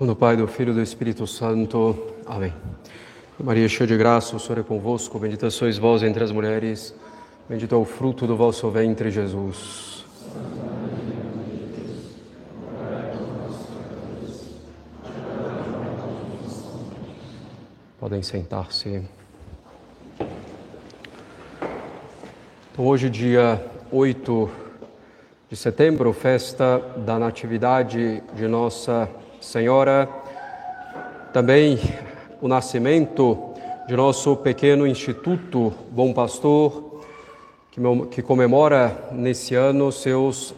do Pai, do Filho e do Espírito Santo. Amém. Maria, cheia de graça, o Senhor é convosco. Bendita sois vós entre as mulheres. Bendito é o fruto do vosso ventre, Jesus. Podem sentar-se. Então, hoje, dia 8 de setembro, festa da Natividade de Nossa também o nascimento de nosso pequeno Instituto Bom Pastor, que comemora nesse ano seus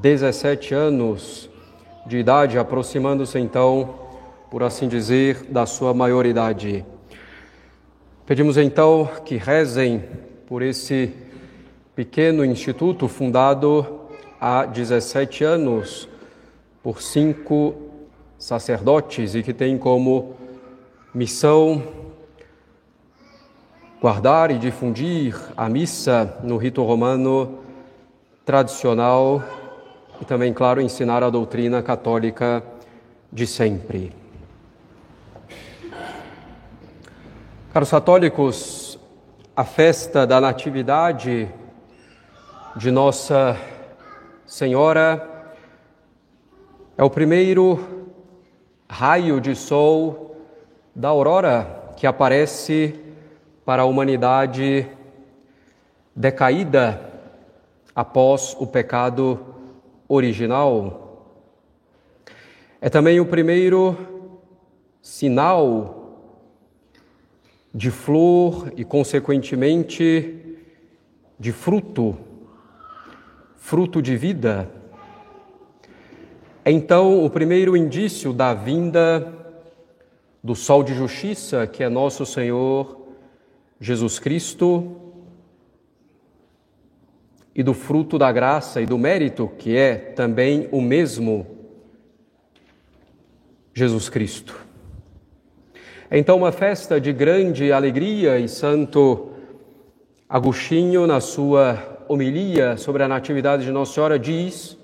17 anos de idade, aproximando-se então, por assim dizer, da sua maioridade. Pedimos então que rezem por esse pequeno instituto fundado há 17 anos por cinco sacerdotes e que tem como missão guardar e difundir a missa no rito romano tradicional e também, claro, ensinar a doutrina católica de sempre. Caros católicos, a festa da Natividade de Nossa Senhora é o primeiro raio de sol da aurora que aparece para a humanidade decaída após o pecado original. É também o primeiro sinal de flor e, consequentemente, de fruto fruto de vida. Então, o primeiro indício da vinda do Sol de Justiça, que é nosso Senhor Jesus Cristo, e do fruto da graça e do mérito, que é também o mesmo Jesus Cristo. É então uma festa de grande alegria e Santo Agostinho, na sua homilia sobre a Natividade de Nossa Senhora diz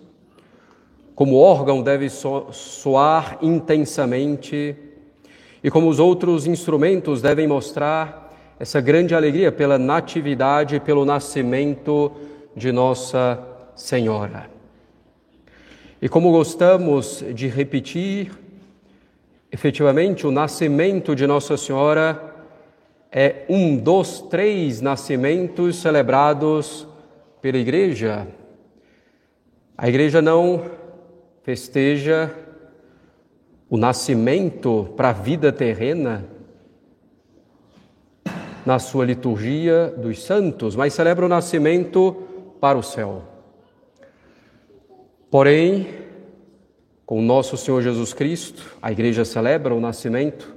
como órgão deve soar intensamente e como os outros instrumentos devem mostrar essa grande alegria pela natividade e pelo nascimento de Nossa Senhora. E como gostamos de repetir, efetivamente o nascimento de Nossa Senhora é um dos três nascimentos celebrados pela igreja, a igreja não festeja o nascimento para a vida terrena na sua liturgia dos santos, mas celebra o nascimento para o céu. Porém, com nosso Senhor Jesus Cristo, a igreja celebra o nascimento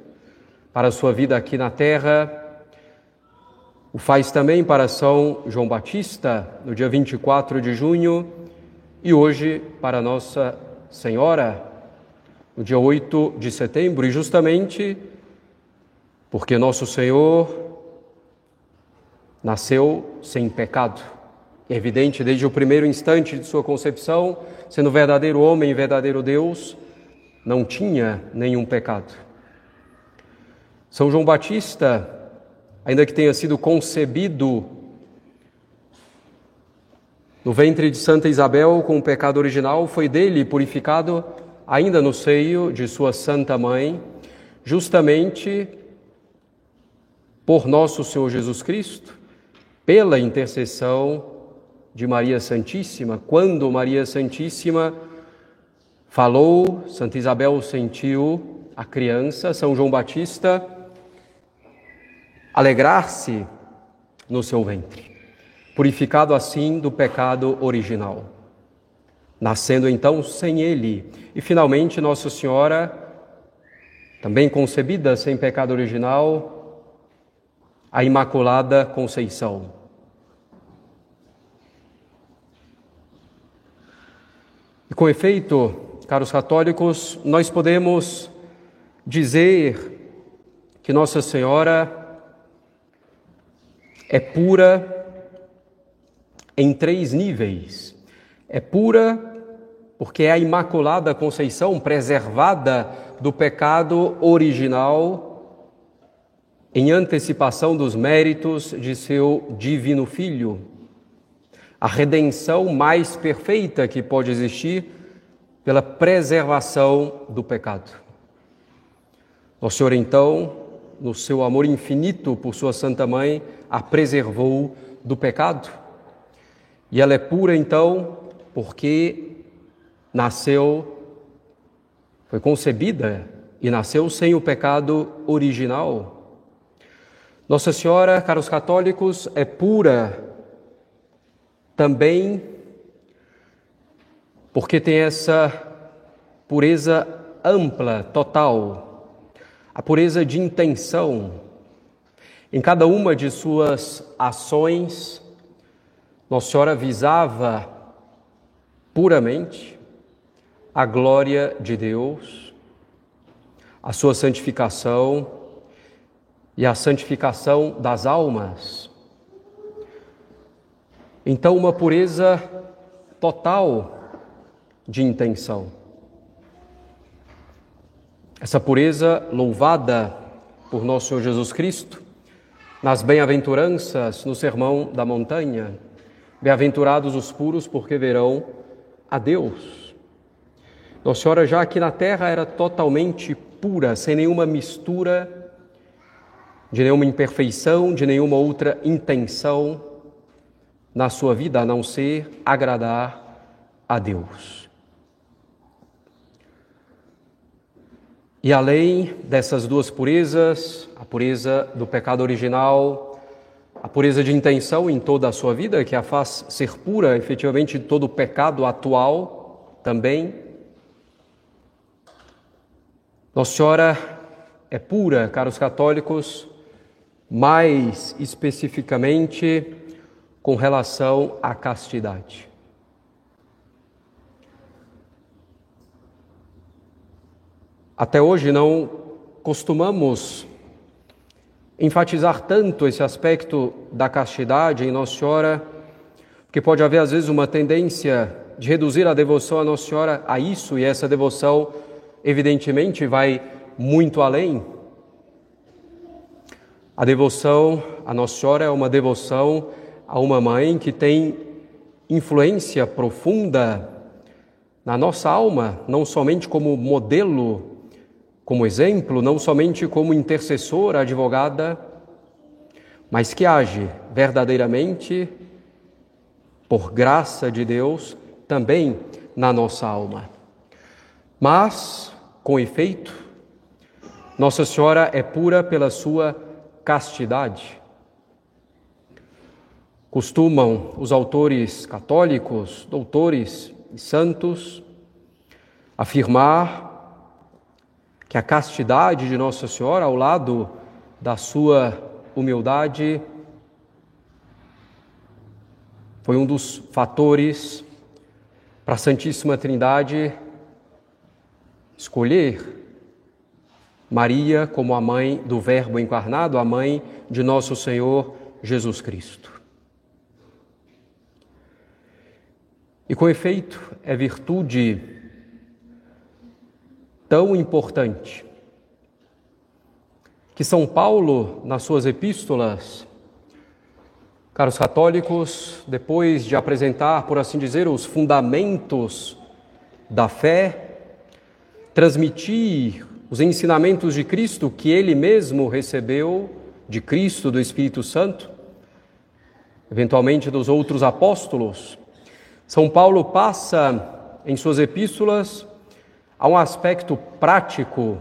para a sua vida aqui na terra o faz também para São João Batista, no dia 24 de junho, e hoje para Nossa Senhora, no dia 8 de setembro, e justamente porque Nosso Senhor nasceu sem pecado. É evidente desde o primeiro instante de sua concepção, sendo verdadeiro homem e verdadeiro Deus, não tinha nenhum pecado. São João Batista ainda que tenha sido concebido no ventre de Santa Isabel com o pecado original, foi dele purificado ainda no seio de sua Santa Mãe, justamente por nosso Senhor Jesus Cristo, pela intercessão de Maria Santíssima. Quando Maria Santíssima falou, Santa Isabel sentiu a criança, São João Batista alegrar-se no seu ventre, purificado assim do pecado original, nascendo então sem ele. E finalmente, Nossa Senhora, também concebida sem pecado original, a Imaculada Conceição. E com efeito, caros católicos, nós podemos dizer que Nossa Senhora é pura em três níveis. É pura porque é a Imaculada Conceição preservada do pecado original em antecipação dos méritos de seu divino Filho. A redenção mais perfeita que pode existir pela preservação do pecado. Nosso Senhor, então, no seu amor infinito por Sua Santa Mãe, a preservou do pecado. E ela é pura, então, porque nasceu, foi concebida e nasceu sem o pecado original. Nossa Senhora, caros católicos, é pura também porque tem essa pureza ampla, total, a pureza de intenção. Em cada uma de suas ações, Nossa Senhora visava puramente a glória de Deus, a sua santificação e a santificação das almas. Então, uma pureza total de intenção. Essa pureza louvada por nosso Senhor Jesus Cristo nas bem-aventuranças no Sermão da Montanha. Bem-aventurados os puros, porque verão a Deus. Nossa Senhora já aqui na terra era totalmente pura, sem nenhuma mistura, de nenhuma imperfeição, de nenhuma outra intenção na sua vida a não ser agradar a Deus. E além dessas duas purezas, a pureza do pecado original, a pureza de intenção em toda a sua vida, que a faz ser pura efetivamente de todo o pecado atual também. Nossa Senhora é pura, caros católicos, mais especificamente com relação à castidade. Até hoje não costumamos enfatizar tanto esse aspecto da castidade em Nossa Senhora, porque pode haver às vezes uma tendência de reduzir a devoção a Nossa Senhora a isso, e essa devoção, evidentemente, vai muito além. A devoção a Nossa Senhora é uma devoção a uma mãe que tem influência profunda na nossa alma, não somente como modelo como exemplo, não somente como intercessora, advogada, mas que age verdadeiramente, por graça de Deus, também na nossa alma. Mas, com efeito, Nossa Senhora é pura pela sua castidade. Costumam os autores católicos, doutores e santos, afirmar que a castidade de Nossa Senhora, ao lado da sua humildade, foi um dos fatores para a Santíssima Trindade escolher Maria como a mãe do Verbo encarnado, a mãe de nosso Senhor Jesus Cristo. E com efeito, é virtude tão importante que São Paulo, nas suas epístolas, caros católicos, depois de apresentar, por assim dizer, os fundamentos da fé, transmitir os ensinamentos de Cristo que ele mesmo recebeu de Cristo, do Espírito Santo, eventualmente dos outros apóstolos, São Paulo passa em suas epístolas Há um aspecto prático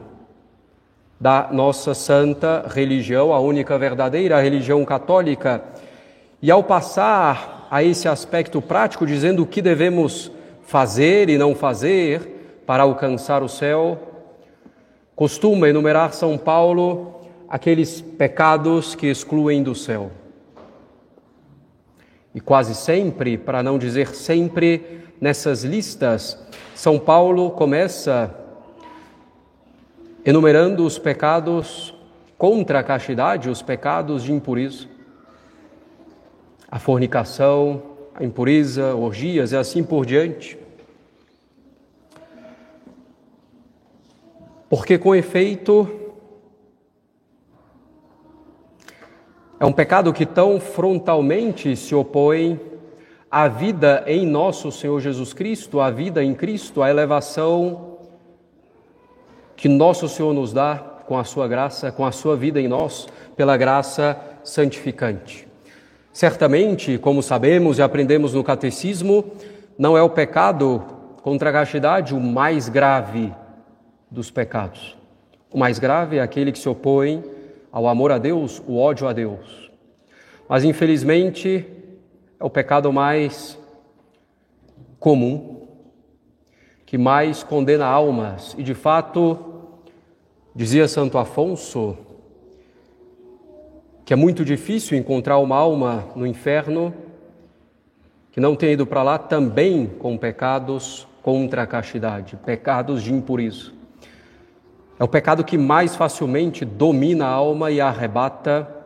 da nossa santa religião, a única verdadeira a religião católica. E ao passar a esse aspecto prático, dizendo o que devemos fazer e não fazer para alcançar o céu, costuma enumerar São Paulo aqueles pecados que excluem do céu. E quase sempre, para não dizer sempre, nessas listas, São Paulo começa enumerando os pecados contra a castidade, os pecados de impureza, a fornicação, a impureza, orgias e assim por diante. Porque com efeito é um pecado que tão frontalmente se opõe à vida em nosso Senhor Jesus Cristo, à vida em Cristo, à elevação que nosso Senhor nos dá com a sua graça, com a sua vida em nós, pela graça santificante. Certamente, como sabemos e aprendemos no catecismo, não é o pecado contra a castidade o mais grave dos pecados. O mais grave é aquele que se opõe ao amor a Deus, o ódio a Deus. Mas infelizmente é o pecado mais comum, que mais condena almas. E de fato, dizia Santo Afonso, que é muito difícil encontrar uma alma no inferno que não tenha ido para lá também com pecados contra a castidade, pecados de impureza. É o pecado que mais facilmente domina a alma e a arrebata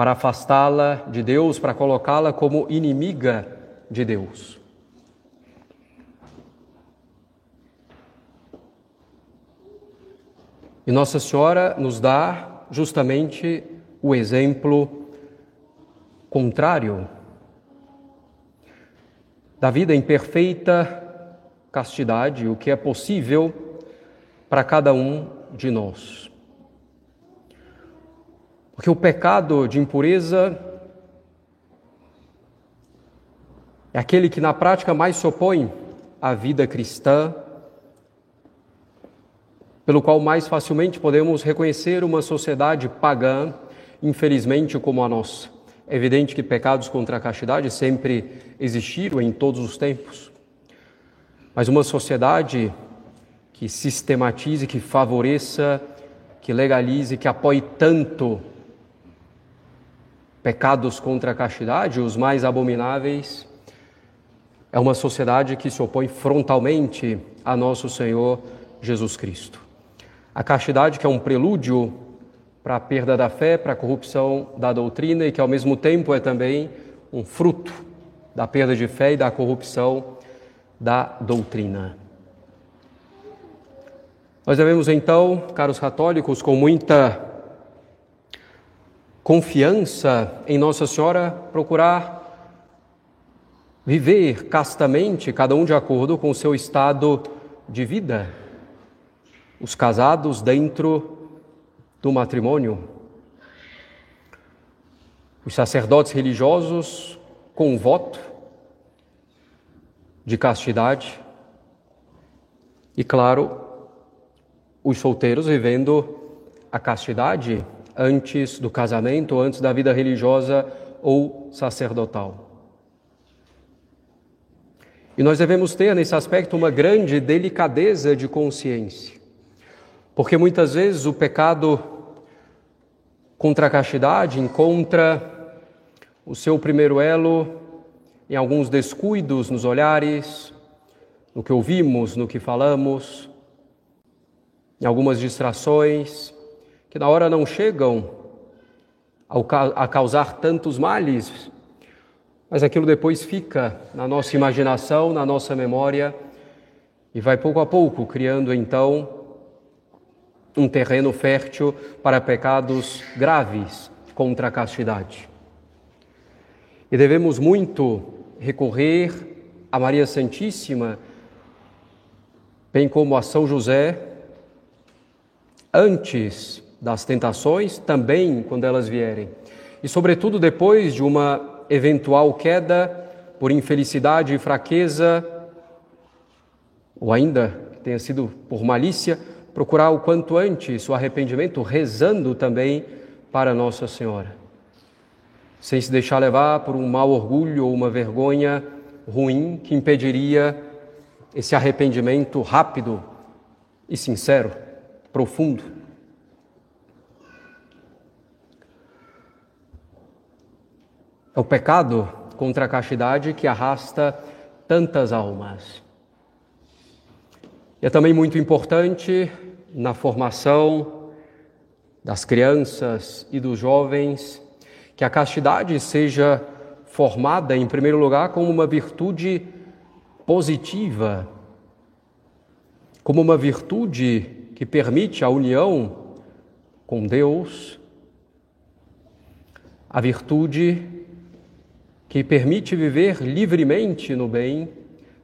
para afastá-la de Deus, para colocá-la como inimiga de Deus. E Nossa Senhora nos dá justamente o exemplo contrário da vida em perfeita castidade, o que é possível para cada um de nós. Porque o pecado de impureza é aquele que na prática mais se opõe à vida cristã, pelo qual mais facilmente podemos reconhecer uma sociedade pagã, infelizmente, como a nossa. É evidente que pecados contra a castidade sempre existiram em todos os tempos, mas uma sociedade que sistematize, que favoreça, que legalize, que apoie tanto pecados contra a castidade, os mais abomináveis, é uma sociedade que se opõe frontalmente a nosso Senhor Jesus Cristo. A castidade, que é um prelúdio para a perda da fé, para a corrupção da doutrina e que, ao mesmo tempo, é também um fruto da perda de fé e da corrupção da doutrina. Nós devemos, então, caros católicos, com muita confiança em Nossa Senhora, procurar viver castamente, cada um de acordo com o seu estado de vida. Os casados dentro do matrimônio, os sacerdotes religiosos com voto de castidade. E, claro, os solteiros vivendo a castidade antes do casamento, antes da vida religiosa ou sacerdotal. E nós devemos ter nesse aspecto uma grande delicadeza de consciência. Porque muitas vezes o pecado contra a castidade encontra o seu primeiro elo em alguns descuidos nos olhares, no que ouvimos, no que falamos, em algumas distrações que na hora não chegam a causar tantos males, mas aquilo depois fica na nossa imaginação, na nossa memória e vai pouco a pouco criando então um terreno fértil para pecados graves contra a castidade. E devemos muito recorrer a Maria Santíssima, bem como a São José, antes das tentações, também quando elas vierem. E, sobretudo, depois de uma eventual queda por infelicidade e fraqueza, ou ainda que tenha sido por malícia, procurar o quanto antes o arrependimento, rezando também para Nossa Senhora, sem se deixar levar por um mau orgulho ou uma vergonha ruim que impediria esse arrependimento rápido e sincero, profundo. É o pecado contra a castidade que arrasta tantas almas. E é também muito importante na formação das crianças e dos jovens que a castidade seja formada, em primeiro lugar, como uma virtude positiva, como uma virtude que permite a união com Deus, a virtude que permite viver livremente no bem,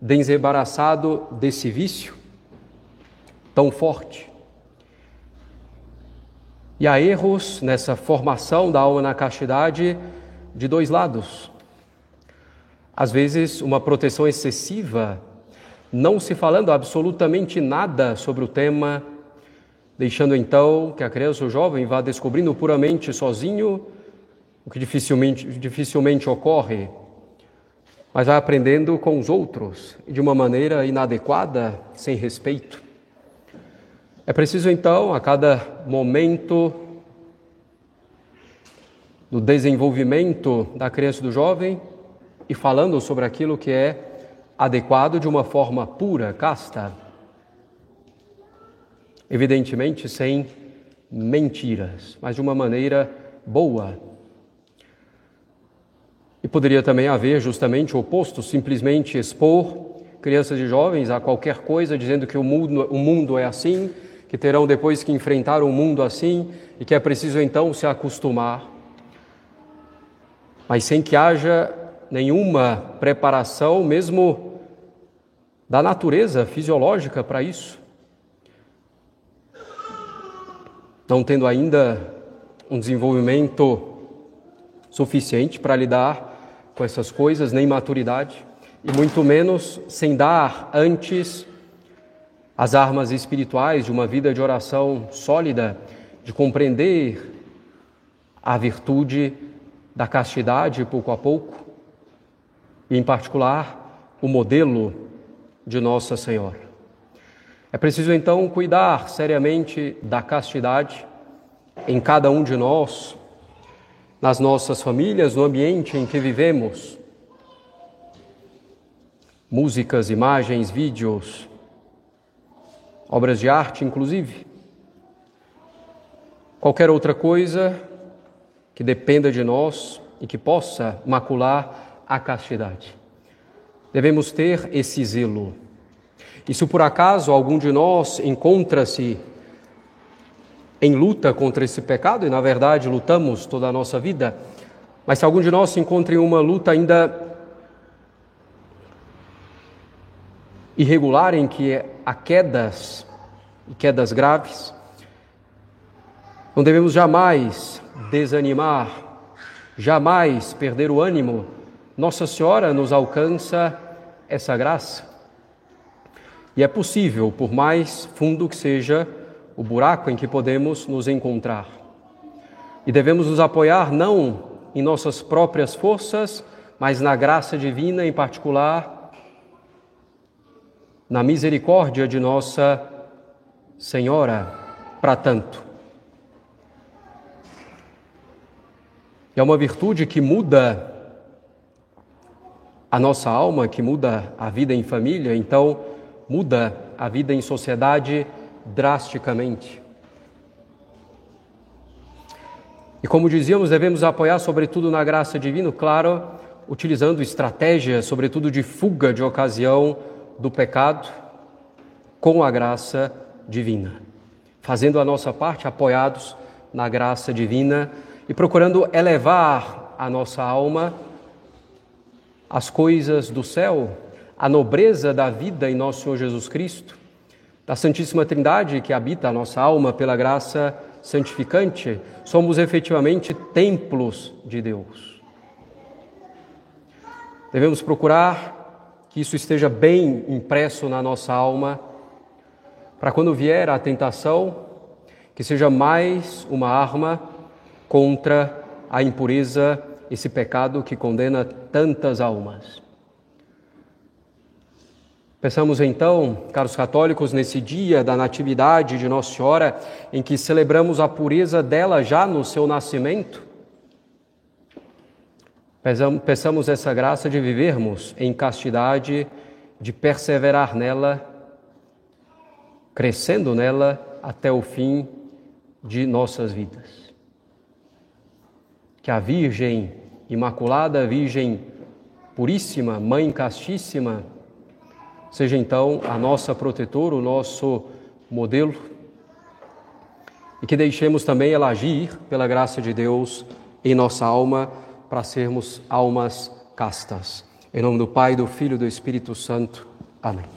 desembaraçado desse vício tão forte. E há erros nessa formação da alma na castidade de dois lados. Às vezes, uma proteção excessiva, não se falando absolutamente nada sobre o tema, deixando então que a criança ou jovem vá descobrindo puramente sozinho o que dificilmente, dificilmente ocorre, mas vai aprendendo com os outros de uma maneira inadequada, sem respeito. É preciso então, a cada momento do desenvolvimento da criança e do jovem, e falando sobre aquilo que é adequado de uma forma pura, casta. Evidentemente sem mentiras, mas de uma maneira boa. E poderia também haver justamente o oposto, simplesmente expor crianças e jovens a qualquer coisa, dizendo que o mundo, o mundo é assim, que terão depois que enfrentar um mundo assim e que é preciso então se acostumar, mas sem que haja nenhuma preparação, mesmo da natureza fisiológica para isso. Não tendo ainda um desenvolvimento suficiente para lidar com essas coisas, nem maturidade, e muito menos sem dar antes as armas espirituais de uma vida de oração sólida, de compreender a virtude da castidade pouco a pouco, e em particular o modelo de Nossa Senhora. É preciso então cuidar seriamente da castidade em cada um de nós, nas nossas famílias, no ambiente em que vivemos. Músicas, imagens, vídeos, obras de arte, inclusive. Qualquer outra coisa que dependa de nós e que possa macular a castidade. Devemos ter esse zelo. E se por acaso algum de nós encontra-se em luta contra esse pecado, e na verdade lutamos toda a nossa vida, mas se algum de nós se encontra em uma luta ainda irregular, em que há quedas, e quedas graves. Não devemos jamais desanimar, jamais perder o ânimo. Nossa Senhora nos alcança essa graça. E é possível, por mais fundo que seja o buraco em que podemos nos encontrar. E devemos nos apoiar não em nossas próprias forças, mas na graça divina, em particular, na misericórdia de Nossa Senhora, para tanto. É uma virtude que muda a nossa alma, que muda a vida em família, então muda a vida em sociedade drasticamente. E como dizíamos, devemos apoiar sobretudo na graça divina, claro, utilizando estratégias, sobretudo de fuga de ocasião do pecado, com a graça divina fazendo a nossa parte apoiados na graça divina e procurando elevar a nossa alma às coisas do céu, à nobreza da vida em nosso Senhor Jesus Cristo, da Santíssima Trindade que habita a nossa alma pela graça santificante, somos efetivamente templos de Deus. Devemos procurar que isso esteja bem impresso na nossa alma para quando vier a tentação, que seja mais uma arma contra a impureza, esse pecado que condena tantas almas. Peçamos então, caros católicos, nesse dia da Natividade de Nossa Senhora, em que celebramos a pureza dela já no seu nascimento, peçamos essa graça de vivermos em castidade, de perseverar nela crescendo nela até o fim de nossas vidas. Que a Virgem Imaculada, Virgem Puríssima, Mãe Castíssima, seja então a nossa protetora, o nosso modelo, e que deixemos também ela agir pela graça de Deus em nossa alma para sermos almas castas. Em nome do Pai, do Filho e do Espírito Santo. Amém.